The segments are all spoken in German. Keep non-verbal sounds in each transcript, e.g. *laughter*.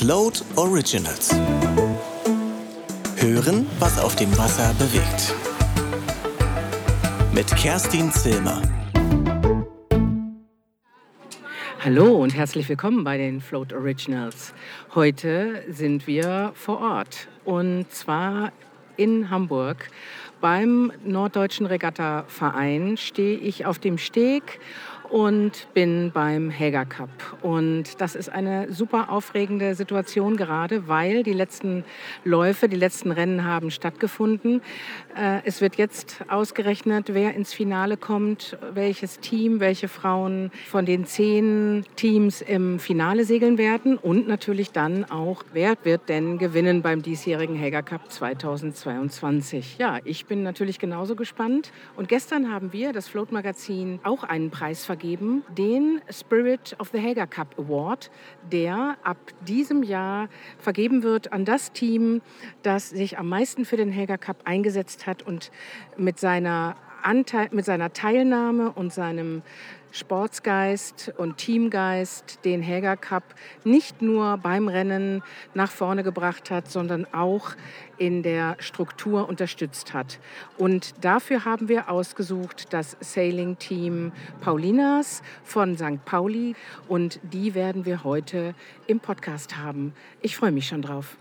Float Originals. Hören, was auf dem Wasser bewegt. Mit Kerstin Zilmer. Hallo und herzlich willkommen bei den Float Originals. Heute sind wir vor Ort und zwar in Hamburg. Beim Norddeutschen Regatta-Verein stehe ich auf dem Steg und bin beim Hager Cup. Und das ist eine super aufregende Situation gerade, weil die letzten Läufe, die letzten Rennen haben stattgefunden. Äh, es wird jetzt ausgerechnet, wer ins Finale kommt, welches Team, welche Frauen von den zehn Teams im Finale segeln werden und natürlich dann auch, wer wird denn gewinnen beim diesjährigen Hager Cup 2022. Ja, ich bin natürlich genauso gespannt. Und gestern haben wir, das Float Magazin, auch einen Preis vergeben vergeben, den Spirit of the Hager Cup Award, der ab diesem Jahr vergeben wird an das Team, das sich am meisten für den Hager Cup eingesetzt hat und mit seiner Anteil, mit seiner Teilnahme und seinem Sportsgeist und Teamgeist den Häger Cup nicht nur beim Rennen nach vorne gebracht hat, sondern auch in der Struktur unterstützt hat. Und dafür haben wir ausgesucht das Sailing Team Paulinas von St. Pauli und die werden wir heute im Podcast haben. Ich freue mich schon drauf.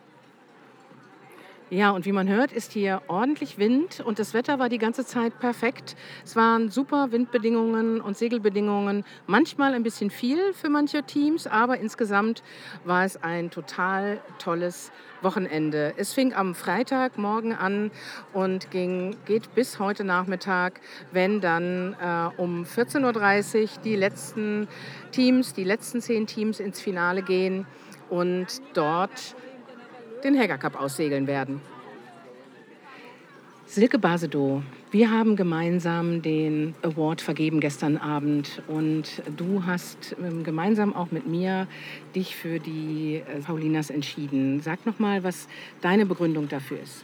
Ja, und wie man hört, ist hier ordentlich Wind und das Wetter war die ganze Zeit perfekt. Es waren super Windbedingungen und Segelbedingungen, manchmal ein bisschen viel für manche Teams, aber insgesamt war es ein total tolles Wochenende. Es fing am Freitagmorgen an und ging, geht bis heute Nachmittag, wenn dann äh, um 14.30 Uhr die letzten Teams, die letzten zehn Teams ins Finale gehen und dort den Hager Cup aussegeln werden. Silke Basedow, wir haben gemeinsam den Award vergeben gestern Abend und du hast ähm, gemeinsam auch mit mir dich für die äh, Paulinas entschieden. Sag noch mal, was deine Begründung dafür ist.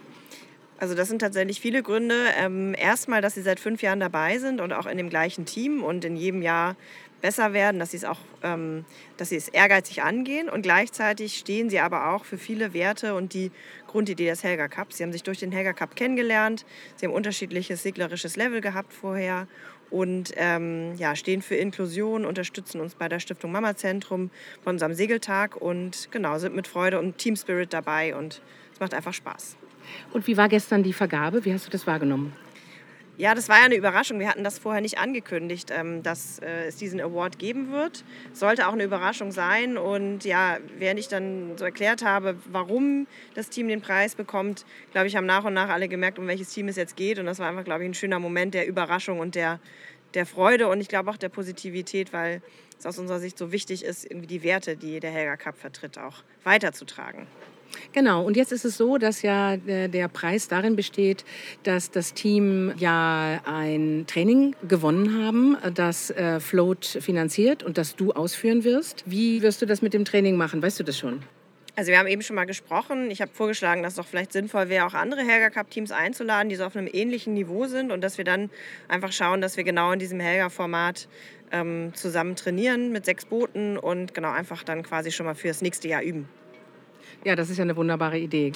Also das sind tatsächlich viele Gründe. Ähm, erstmal, dass sie seit fünf Jahren dabei sind und auch in dem gleichen Team und in jedem Jahr besser werden, dass sie es auch, ähm, dass sie es ehrgeizig angehen und gleichzeitig stehen sie aber auch für viele Werte und die Grundidee des Helga Cups. Sie haben sich durch den Helga Cup kennengelernt, sie haben unterschiedliches seglerisches Level gehabt vorher und ähm, ja, stehen für Inklusion, unterstützen uns bei der Stiftung Mama Zentrum bei unserem Segeltag und genau, sind mit Freude und Team Spirit dabei und es macht einfach Spaß. Und wie war gestern die Vergabe? Wie hast du das wahrgenommen? Ja, das war ja eine Überraschung. Wir hatten das vorher nicht angekündigt, ähm, dass äh, es diesen Award geben wird. Sollte auch eine Überraschung sein. Und ja, während ich dann so erklärt habe, warum das Team den Preis bekommt, glaube ich, haben nach und nach alle gemerkt, um welches Team es jetzt geht. Und das war einfach, glaube ich, ein schöner Moment der Überraschung und der, der Freude und ich glaube auch der Positivität, weil es aus unserer Sicht so wichtig ist, irgendwie die Werte, die der Helga Cup vertritt, auch weiterzutragen. Genau, und jetzt ist es so, dass ja der Preis darin besteht, dass das Team ja ein Training gewonnen haben, das äh, Float finanziert und das du ausführen wirst. Wie wirst du das mit dem Training machen? Weißt du das schon? Also wir haben eben schon mal gesprochen. Ich habe vorgeschlagen, dass es doch vielleicht sinnvoll wäre, auch andere Helga Cup Teams einzuladen, die so auf einem ähnlichen Niveau sind und dass wir dann einfach schauen, dass wir genau in diesem Helga Format ähm, zusammen trainieren mit sechs Booten und genau einfach dann quasi schon mal für das nächste Jahr üben. Ja, das ist ja eine wunderbare Idee.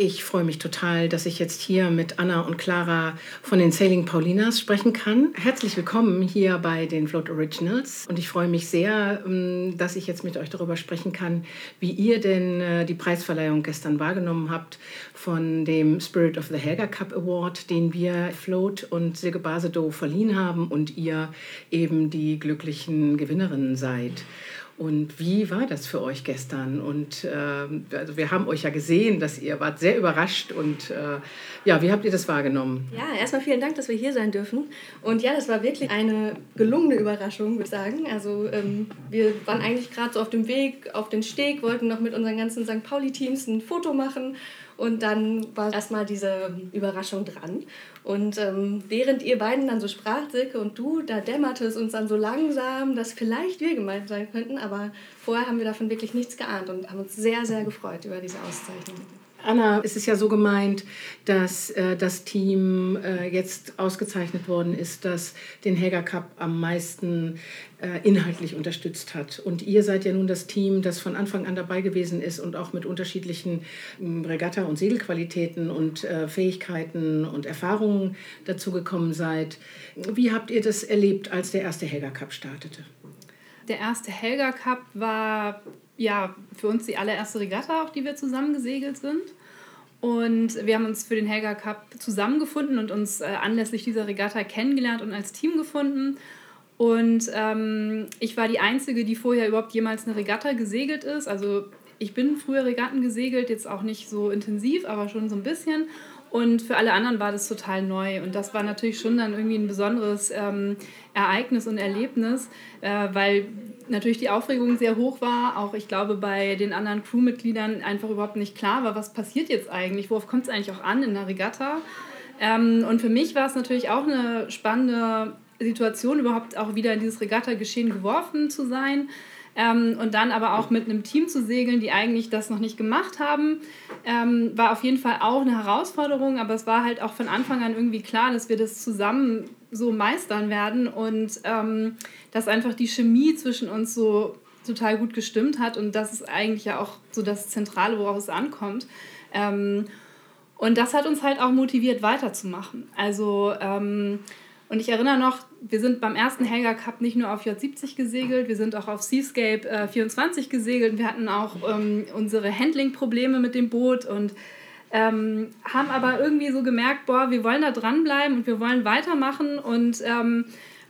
Ich freue mich total, dass ich jetzt hier mit Anna und Clara von den Sailing Paulinas sprechen kann. Herzlich willkommen hier bei den Float Originals. Und ich freue mich sehr, ähm, dass ich jetzt mit euch darüber sprechen kann, wie ihr denn äh, die Preisverleihung gestern wahrgenommen habt von dem Spirit of the Helga Cup Award, den wir Float und Silke Basedow verliehen haben und ihr eben die glücklichen Gewinnerinnen seid. Und wie war das für euch gestern? Und äh, also wir haben euch ja gesehen, dass ihr wart sehr überrascht. Und äh, ja, wie habt ihr das wahrgenommen? Ja, erstmal vielen Dank, dass wir hier sein dürfen. Und ja, das war wirklich eine gelungene Überraschung, würde ich sagen. Also ähm, wir waren eigentlich gerade so auf dem Weg auf den Steg, wollten noch mit unseren ganzen St. Pauli-Teams ein Foto machen. Und dann war erstmal diese Überraschung dran. Und ähm, während ihr beiden dann so sprach, Silke und du, da dämmerte es uns dann so langsam, dass vielleicht wir gemeint sein könnten. Aber vorher haben wir davon wirklich nichts geahnt und haben uns sehr, sehr gefreut über diese Auszeichnung. Anna, es ist ja so gemeint, dass äh, das Team äh, jetzt ausgezeichnet worden ist, das den Hager Cup am meisten äh, inhaltlich unterstützt hat. Und ihr seid ja nun das Team, das von Anfang an dabei gewesen ist und auch mit unterschiedlichen Regatta- und Segelqualitäten und äh, Fähigkeiten und Erfahrungen dazu gekommen seid. Wie habt ihr das erlebt, als der erste Hager Cup startete? Der erste Helga Cup war ja für uns die allererste Regatta, auch die wir zusammen gesegelt sind. Und wir haben uns für den Helga Cup zusammengefunden und uns äh, anlässlich dieser Regatta kennengelernt und als Team gefunden. Und ähm, ich war die Einzige, die vorher überhaupt jemals eine Regatta gesegelt ist. Also ich bin früher Regatten gesegelt, jetzt auch nicht so intensiv, aber schon so ein bisschen. Und für alle anderen war das total neu. Und das war natürlich schon dann irgendwie ein besonderes ähm, Ereignis und Erlebnis, äh, weil natürlich die Aufregung sehr hoch war. Auch ich glaube, bei den anderen Crewmitgliedern einfach überhaupt nicht klar war, was passiert jetzt eigentlich, worauf kommt es eigentlich auch an in der Regatta. Ähm, und für mich war es natürlich auch eine spannende Situation, überhaupt auch wieder in dieses Regatta-Geschehen geworfen zu sein. Ähm, und dann aber auch mit einem Team zu segeln, die eigentlich das noch nicht gemacht haben, ähm, war auf jeden Fall auch eine Herausforderung. Aber es war halt auch von Anfang an irgendwie klar, dass wir das zusammen so meistern werden und ähm, dass einfach die Chemie zwischen uns so total gut gestimmt hat. Und das ist eigentlich ja auch so das Zentrale, worauf es ankommt. Ähm, und das hat uns halt auch motiviert, weiterzumachen. Also, ähm, und ich erinnere noch, wir sind beim ersten Helga Cup nicht nur auf J70 gesegelt, wir sind auch auf Seascape äh, 24 gesegelt. Wir hatten auch ähm, unsere Handling-Probleme mit dem Boot und ähm, haben aber irgendwie so gemerkt, boah, wir wollen da dranbleiben und wir wollen weitermachen und ähm,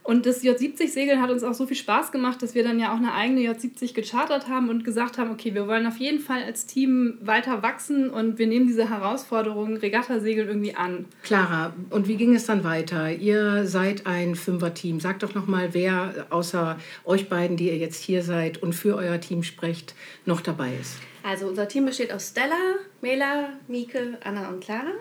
und das J70-Segeln hat uns auch so viel Spaß gemacht, dass wir dann ja auch eine eigene J70 gechartert haben und gesagt haben, okay, wir wollen auf jeden Fall als Team weiter wachsen und wir nehmen diese Herausforderung Regattasegeln irgendwie an. Clara, und wie ging es dann weiter? Ihr seid ein Fünfer-Team. Sagt doch nochmal, wer außer euch beiden, die ihr jetzt hier seid und für euer Team sprecht, noch dabei ist. Also unser Team besteht aus Stella, Mela, Mieke, Anna und Clara.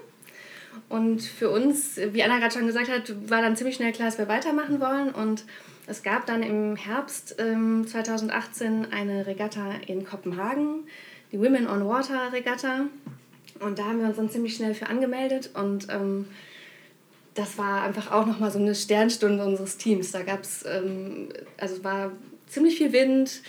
Und für uns, wie Anna gerade schon gesagt hat, war dann ziemlich schnell klar, dass wir weitermachen wollen. Und es gab dann im Herbst ähm, 2018 eine Regatta in Kopenhagen, die Women on Water Regatta. Und da haben wir uns dann ziemlich schnell für angemeldet. Und ähm, das war einfach auch nochmal so eine Sternstunde unseres Teams. Da gab es, ähm, also war ziemlich viel Wind.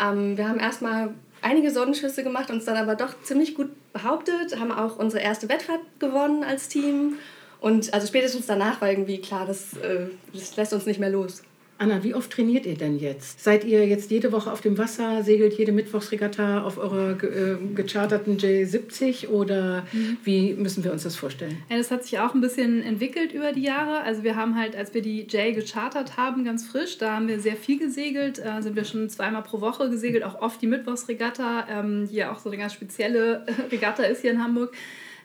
Ähm, wir haben erstmal einige Sonnenschüsse gemacht, uns dann aber doch ziemlich gut behauptet, haben auch unsere erste Wettfahrt gewonnen als Team. Und also spätestens danach war irgendwie klar, das, äh, das lässt uns nicht mehr los. Anna, wie oft trainiert ihr denn jetzt? Seid ihr jetzt jede Woche auf dem Wasser, segelt jede Mittwochsregatta auf eurer äh, gecharterten J70 oder mhm. wie müssen wir uns das vorstellen? Ja, das hat sich auch ein bisschen entwickelt über die Jahre. Also wir haben halt, als wir die J gechartert haben, ganz frisch, da haben wir sehr viel gesegelt, äh, sind wir schon zweimal pro Woche gesegelt, auch oft die Mittwochsregatta, ähm, die ja auch so eine ganz spezielle *laughs* Regatta ist hier in Hamburg.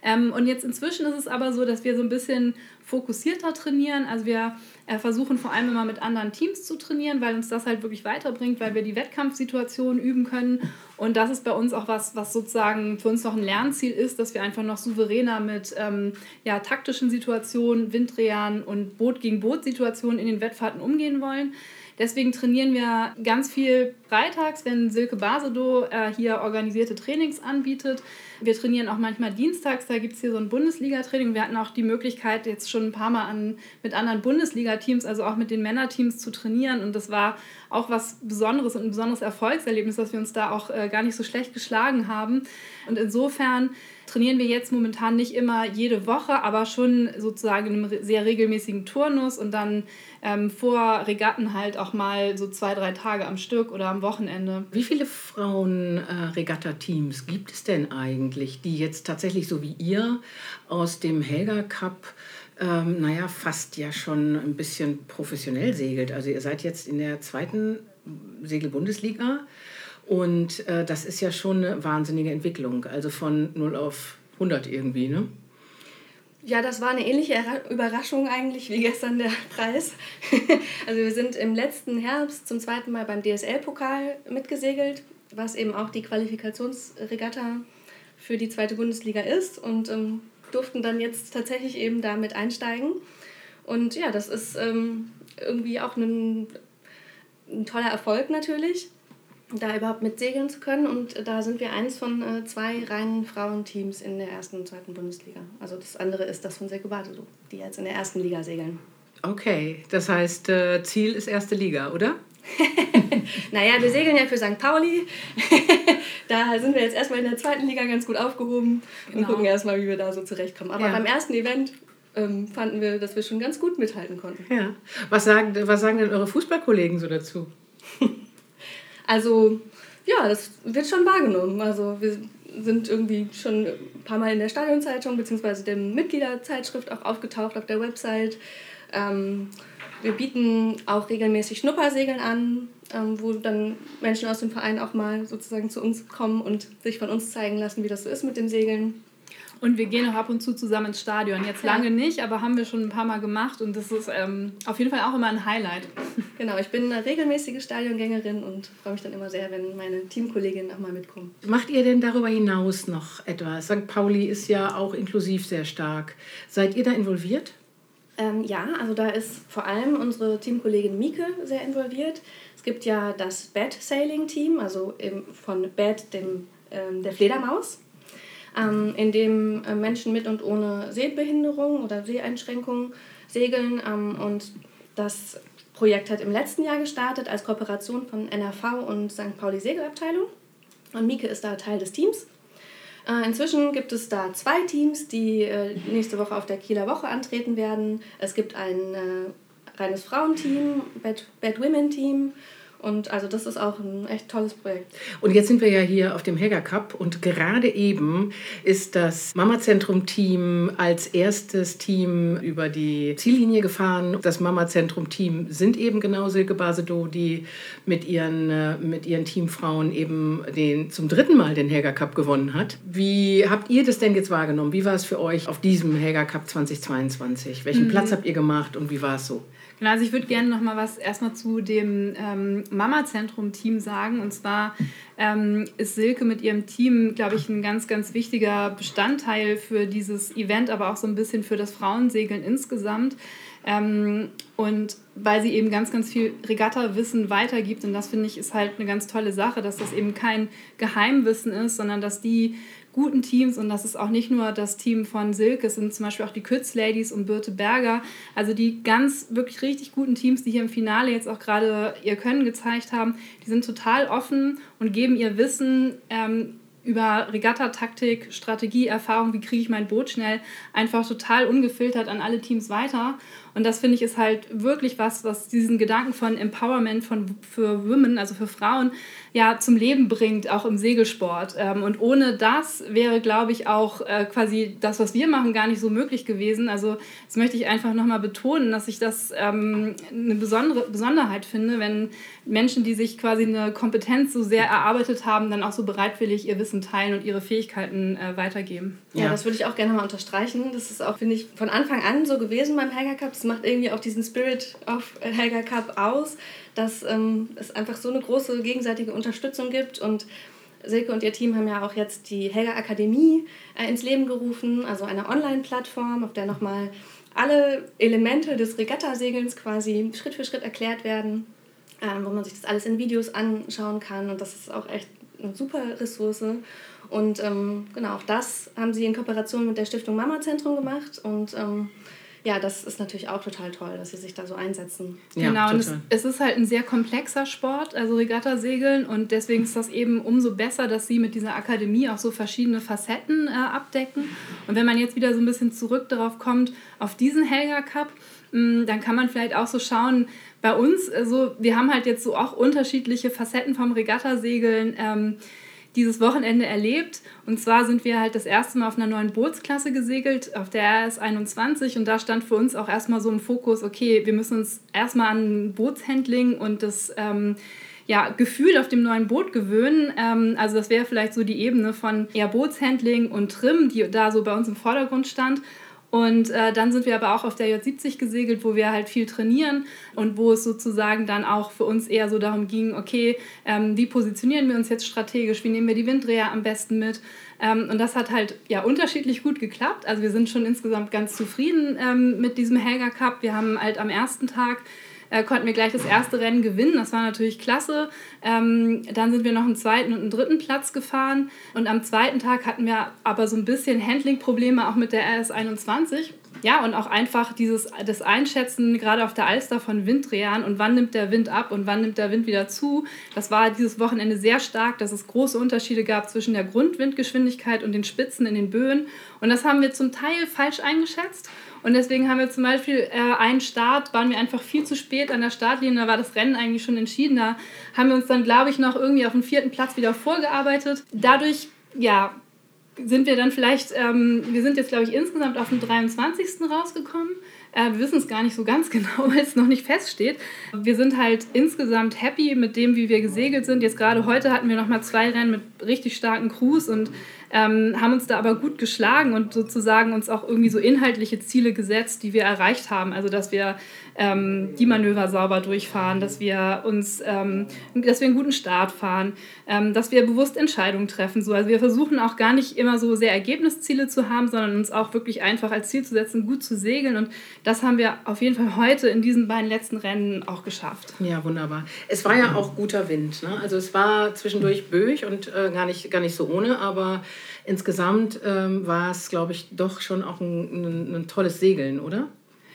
Ähm, und jetzt inzwischen ist es aber so, dass wir so ein bisschen fokussierter trainieren. Also wir äh, versuchen vor allem immer mit anderen Teams zu trainieren, weil uns das halt wirklich weiterbringt, weil wir die Wettkampfsituation üben können. Und das ist bei uns auch was, was sozusagen für uns noch ein Lernziel ist, dass wir einfach noch souveräner mit ähm, ja, taktischen Situationen, Windrähern und Boot gegen Boot Situationen in den Wettfahrten umgehen wollen. Deswegen trainieren wir ganz viel freitags, wenn Silke Basedow äh, hier organisierte Trainings anbietet. Wir trainieren auch manchmal dienstags, da gibt es hier so ein Bundesliga-Training. Wir hatten auch die Möglichkeit, jetzt schon ein paar Mal an, mit anderen Bundesliga-Teams, also auch mit den Männerteams zu trainieren. Und das war auch was Besonderes und ein besonderes Erfolgserlebnis, dass wir uns da auch äh, gar nicht so schlecht geschlagen haben. Und insofern trainieren wir jetzt momentan nicht immer jede Woche, aber schon sozusagen in einem sehr regelmäßigen Turnus und dann ähm, vor Regatten halt auch mal so zwei, drei Tage am Stück oder am Wochenende. Wie viele Frauen-Regatta-Teams äh, gibt es denn eigentlich, die jetzt tatsächlich so wie ihr aus dem Helga Cup ähm, naja, fast ja schon ein bisschen professionell segelt. Also ihr seid jetzt in der zweiten Segelbundesliga und äh, das ist ja schon eine wahnsinnige Entwicklung. Also von 0 auf 100 irgendwie, ne? Ja, das war eine ähnliche Überraschung eigentlich wie gestern der *laughs* Preis. also wir sind im letzten Herbst zum zweiten Mal beim DSL-Pokal mitgesegelt, was eben auch die Qualifikationsregatta für die zweite Bundesliga ist und ähm, durften dann jetzt tatsächlich eben damit einsteigen. Und ja, das ist ähm, irgendwie auch ein, ein toller Erfolg natürlich. Da überhaupt mit segeln zu können. Und da sind wir eins von äh, zwei reinen Frauenteams in der ersten und zweiten Bundesliga. Also das andere ist das von Silke Badelow, die jetzt in der ersten Liga segeln. Okay, das heißt, äh, Ziel ist erste Liga, oder? *laughs* naja, wir segeln ja für St. Pauli. *laughs* da sind wir jetzt erstmal in der zweiten Liga ganz gut aufgehoben und genau. gucken erstmal, wie wir da so zurechtkommen. Aber ja. beim ersten Event ähm, fanden wir, dass wir schon ganz gut mithalten konnten. Ja. Was sagen, was sagen denn eure Fußballkollegen so dazu? *laughs* also, ja, das wird schon wahrgenommen. Also, wir sind irgendwie schon ein paar Mal in der Stadionzeitung bzw. der Mitgliederzeitschrift auch aufgetaucht auf der Website. Ähm, wir bieten auch regelmäßig Schnuppersegeln an, ähm, wo dann Menschen aus dem Verein auch mal sozusagen zu uns kommen und sich von uns zeigen lassen, wie das so ist mit dem Segeln. Und wir gehen auch ab und zu zusammen ins Stadion. Jetzt lange nicht, aber haben wir schon ein paar Mal gemacht und das ist ähm, auf jeden Fall auch immer ein Highlight. *laughs* Genau, ich bin eine regelmäßige Stadiongängerin und freue mich dann immer sehr, wenn meine Teamkolleginnen auch mal mitkommen. Macht ihr denn darüber hinaus noch etwas? St. Pauli ist ja auch inklusiv sehr stark. Seid ihr da involviert? Ähm, ja, also da ist vor allem unsere Teamkollegin Mieke sehr involviert. Es gibt ja das Bad Sailing Team, also von Bad, dem, ähm, der Fledermaus ähm, in dem äh, Menschen mit und ohne Sehbehinderung oder Seheinschränkungen segeln. Ähm, und das Projekt hat im letzten Jahr gestartet als Kooperation von NRV und St. Pauli Segelabteilung. Und Mieke ist da Teil des Teams. Äh, inzwischen gibt es da zwei Teams, die äh, nächste Woche auf der Kieler Woche antreten werden. Es gibt ein reines Frauenteam, Bad, Bad Women Team und also das ist auch ein echt tolles Projekt. Und jetzt sind wir ja hier auf dem Hager Cup und gerade eben ist das Mama-Zentrum-Team als erstes Team über die Ziellinie gefahren. Das Mama-Zentrum-Team sind eben genau Silke Basedow, die mit ihren, äh, mit ihren Teamfrauen eben den, zum dritten Mal den Hager Cup gewonnen hat. Wie habt ihr das denn jetzt wahrgenommen? Wie war es für euch auf diesem Hager Cup 2022? Welchen mhm. Platz habt ihr gemacht und wie war es so? Genau, also ich würde gerne noch mal was erstmal zu dem ähm, Mama-Zentrum-Team sagen. Und zwar ähm, ist Silke mit ihrem Team, glaube ich, ein ganz, ganz wichtiger Bestandteil für dieses Event, aber auch so ein bisschen für das Frauensegeln insgesamt. Ähm, und weil sie eben ganz, ganz viel Regatta-Wissen weitergibt. Und das finde ich ist halt eine ganz tolle Sache, dass das eben kein Geheimwissen ist, sondern dass die guten Teams und das ist auch nicht nur das Team von Silke, es sind zum Beispiel auch die Kütz Ladies und Birte Berger, also die ganz wirklich richtig guten Teams, die hier im Finale jetzt auch gerade ihr Können gezeigt haben, die sind total offen und geben ihr Wissen ähm, über Regatta-Taktik, Strategie, Erfahrung, wie kriege ich mein Boot schnell, einfach total ungefiltert an alle Teams weiter. Und das finde ich ist halt wirklich was, was diesen Gedanken von Empowerment von, für Women, also für Frauen, ja zum Leben bringt, auch im Segelsport. Ähm, und ohne das wäre, glaube ich, auch äh, quasi das, was wir machen, gar nicht so möglich gewesen. Also das möchte ich einfach nochmal betonen, dass ich das ähm, eine besondere Besonderheit finde, wenn Menschen, die sich quasi eine Kompetenz so sehr erarbeitet haben, dann auch so bereitwillig ihr Wissen teilen und ihre Fähigkeiten äh, weitergeben. Ja, ja, das würde ich auch gerne mal unterstreichen. Das ist auch, finde ich, von Anfang an so gewesen beim Helga Cup. Das macht irgendwie auch diesen Spirit of Helga Cup aus, dass ähm, es einfach so eine große gegenseitige Unterstützung gibt. Und Silke und ihr Team haben ja auch jetzt die Helga Akademie äh, ins Leben gerufen, also eine Online-Plattform, auf der nochmal alle Elemente des Regattasegelns quasi Schritt für Schritt erklärt werden, äh, wo man sich das alles in Videos anschauen kann. Und das ist auch echt eine super Ressource. Und ähm, genau, auch das haben sie in Kooperation mit der Stiftung Mama Zentrum gemacht. Und ähm, ja, das ist natürlich auch total toll, dass sie sich da so einsetzen. Ja, genau, und es, es, ist halt ein sehr komplexer Sport, also Regattasegeln und deswegen ist das eben umso besser, dass sie mit dieser Akademie auch so verschiedene Facetten äh, abdecken. Und wenn man jetzt wieder so ein bisschen zurück darauf kommt, auf diesen Helga Cup, mh, mm, dann kann man vielleicht auch so schauen, bei uns, also wir haben halt jetzt so auch unterschiedliche Facetten vom Regattasegeln. Ähm, dieses Wochenende erlebt. Und zwar sind wir halt das erste Mal auf einer neuen Bootsklasse gesegelt, auf der RS 21. Und da stand für uns auch erstmal so im Fokus, okay, wir müssen uns erstmal an Bootshandling und das ähm, ja, Gefühl auf dem neuen Boot gewöhnen. Ähm, also das wäre vielleicht so die Ebene von ja, Bootshandling und Trim, die da so bei uns im Vordergrund stand. Und äh, dann sind wir aber auch auf der J70 gesegelt, wo wir halt viel trainieren und wo es sozusagen dann auch für uns eher so darum ging, okay, ähm, wie positionieren wir uns jetzt strategisch, wie nehmen wir die Winddreher am besten mit. Ähm, und das hat halt ja unterschiedlich gut geklappt. Also wir sind schon insgesamt ganz zufrieden ähm, mit diesem Helga Cup. Wir haben halt am ersten Tag äh, konnten wir gleich das erste Rennen gewinnen. Das war natürlich klasse. Ähm, dann sind wir noch einen zweiten und einen dritten Platz gefahren. Und am zweiten Tag hatten wir aber so ein bisschen Handling-Probleme auch mit der RS21 ja, und auch einfach dieses, das Einschätzen, gerade auf der Alster von Winddrehern und wann nimmt der Wind ab und wann nimmt der Wind wieder zu. Das war dieses Wochenende sehr stark, dass es große Unterschiede gab zwischen der Grundwindgeschwindigkeit und den Spitzen in den Böen. Und das haben wir zum Teil falsch eingeschätzt. Und deswegen haben wir zum Beispiel äh, einen Start, waren wir einfach viel zu spät an der Startlinie, da war das Rennen eigentlich schon entschieden. Da haben wir uns dann, glaube ich, noch irgendwie auf den vierten Platz wieder vorgearbeitet. Dadurch, ja, sind wir dann vielleicht, ähm, wir sind jetzt, glaube ich, insgesamt auf dem 23. rausgekommen. Äh, wir wissen es gar nicht so ganz *laughs* genau, weil es noch nicht feststeht. Wir sind halt insgesamt happy mit dem, wie wir gesegelt sind. Jetzt gerade heute hatten wir nochmal zwei Rennen mit richtig starken Crews und ähm, haben uns da aber gut geschlagen und sozusagen uns auch irgendwie so inhaltliche Ziele gesetzt, die wir erreicht haben. Also dass wir ähm, die Manöver sauber durchfahren, dass wir uns, ähm, dass wir einen guten Start fahren, ähm, dass wir bewusst Entscheidungen treffen. So. Also wir versuchen auch gar nicht immer so sehr Ergebnisziele zu haben, sondern uns auch wirklich einfach als Ziel zu setzen, gut zu segeln. Und das haben wir auf jeden Fall heute in diesen beiden letzten Rennen auch geschafft. Ja, wunderbar. Es war ja auch guter Wind. Ne? Also es war zwischendurch böig und äh, gar, nicht, gar nicht so ohne, aber insgesamt ähm, war es, glaube ich, doch schon auch ein, ein, ein tolles Segeln, oder?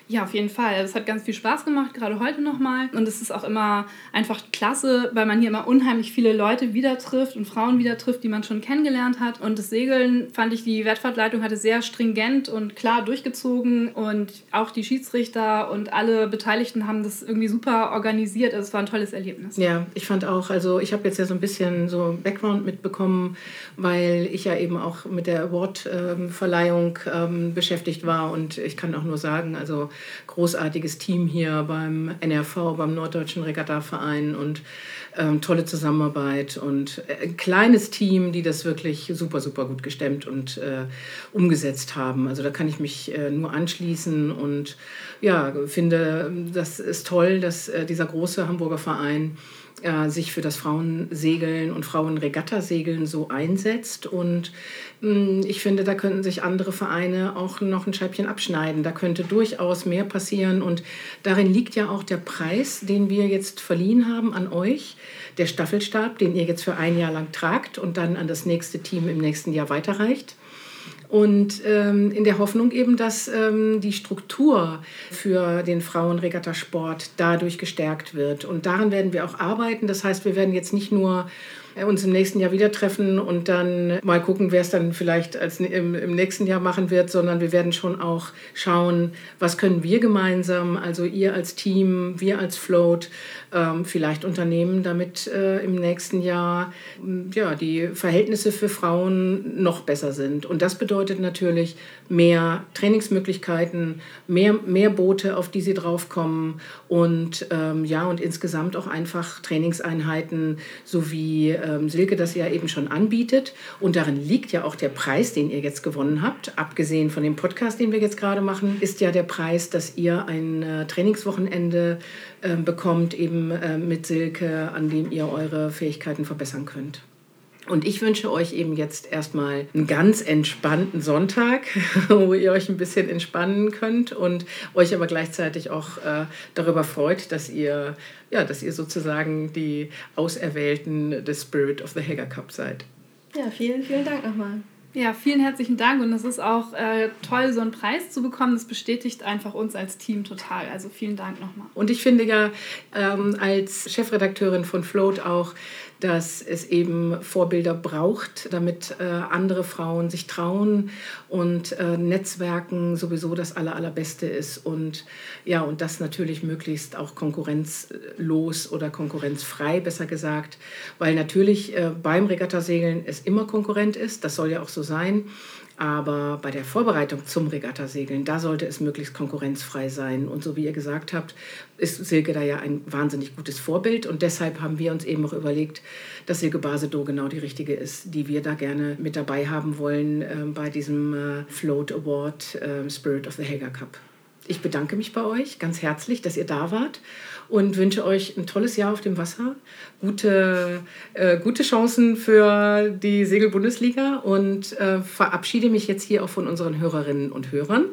Ja, auf jeden Fall. Es hat ganz viel Spaß gemacht, gerade heute nochmal. Und es ist auch immer einfach klasse, weil man hier immer unheimlich viele Leute wieder trifft und Frauen wieder trifft, die man schon kennengelernt hat. Und das Segeln fand ich, die Wertfahrtleitung hatte sehr stringent und klar durchgezogen. Und auch die Schiedsrichter und alle Beteiligten haben das irgendwie super organisiert. Also es war ein tolles Erlebnis. Ja, ich fand auch, also ich habe jetzt ja so ein bisschen so Background mitbekommen, weil ich ja eben auch mit der Award-Verleihung ähm, beschäftigt war. Und ich kann auch nur sagen, also großartiges Team hier beim NRV, beim Norddeutschen Regattaverein und ähm, tolle Zusammenarbeit und äh, ein kleines Team, die das wirklich super, super gut gestemmt und äh, umgesetzt haben. Also da kann ich mich äh, nur anschließen und ja, finde, das ist toll, dass äh, dieser große Hamburger Verein äh, sich für das Frauensegeln und Frauenregattasegeln so einsetzt. Und mh, hm, ich finde, da könnten sich andere Vereine auch noch ein Scheibchen abschneiden. Da könnte durchaus mehr passieren. Und darin liegt ja auch der Preis, den wir jetzt verliehen haben an euch. Der Staffelstab, den ihr jetzt für ein Jahr lang tragt und dann an das nächste Team im nächsten Jahr weiterreicht. Und ähm, in der Hoffnung eben, dass ähm, die Struktur für den Frauenregattasport dadurch gestärkt wird. Und daran werden wir auch arbeiten. Das heißt, wir werden jetzt nicht nur uns im nächsten Jahr wieder treffen und dann mal gucken, wer es dann vielleicht als im, im nächsten Jahr machen wird, sondern wir werden schon auch schauen, was können wir gemeinsam, also ihr als Team, wir als Float, ähm, vielleicht unternehmen, damit äh, im nächsten Jahr ja, die Verhältnisse für Frauen noch besser sind. Und das bedeutet natürlich mehr Trainingsmöglichkeiten, mehr, mehr Boote, auf die sie draufkommen und ähm, ja, und insgesamt auch einfach Trainingseinheiten, so wie ähm, Silke das ja eben schon anbietet. Und darin liegt ja auch der Preis, den ihr jetzt gewonnen habt. Abgesehen von dem Podcast, den wir jetzt gerade machen, ist ja der Preis, dass ihr ein äh, Trainingswochenende äh, bekommt, eben äh, mit Silke, an dem ihr eure Fähigkeiten verbessern könnt. Und ich wünsche euch eben jetzt erstmal einen ganz entspannten Sonntag, *laughs* wo ihr euch ein bisschen entspannen könnt und euch aber gleichzeitig auch äh, darüber freut, dass ihr, ja, dass ihr sozusagen die Auserwählten des Spirit of the Hager Cup seid. Ja, vielen, vielen Dank nochmal. Ja, vielen herzlichen Dank und es ist auch äh, toll, so einen Preis zu bekommen. Das bestätigt einfach uns als Team total. Also vielen Dank nochmal. Und ich finde ja ähm, als Chefredakteurin von Float auch, dass es eben Vorbilder braucht, damit äh, andere Frauen sich trauen und äh, Netzwerken sowieso das aller, allerbeste ist und ja und das natürlich möglichst auch konkurrenzlos oder konkurrenzfrei besser gesagt, weil natürlich äh, beim Regattasegeln es immer Konkurrent ist, das soll ja auch so sein. Aber bei der Vorbereitung zum Regattasegeln, da sollte es möglichst konkurrenzfrei sein. Und so wie ihr gesagt habt, ist Silke da ja ein wahnsinnig gutes Vorbild. Und deshalb haben wir uns eben auch überlegt, dass Silke Basedow genau die richtige ist, die wir da gerne mit dabei haben wollen äh, bei diesem äh, Float Award äh, Spirit of the Hager Cup. Ich bedanke mich bei euch ganz herzlich, dass ihr da wart und wünsche euch ein tolles Jahr auf dem Wasser, gute, äh, gute Chancen für die Segelbundesliga und äh, verabschiede mich jetzt hier auch von unseren Hörerinnen und Hörern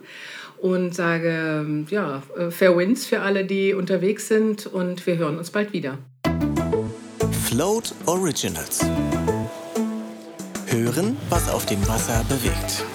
und sage, ja, äh, Fair Winds für alle, die unterwegs sind und wir hören uns bald wieder. Float Originals. Hören, was auf dem Wasser bewegt.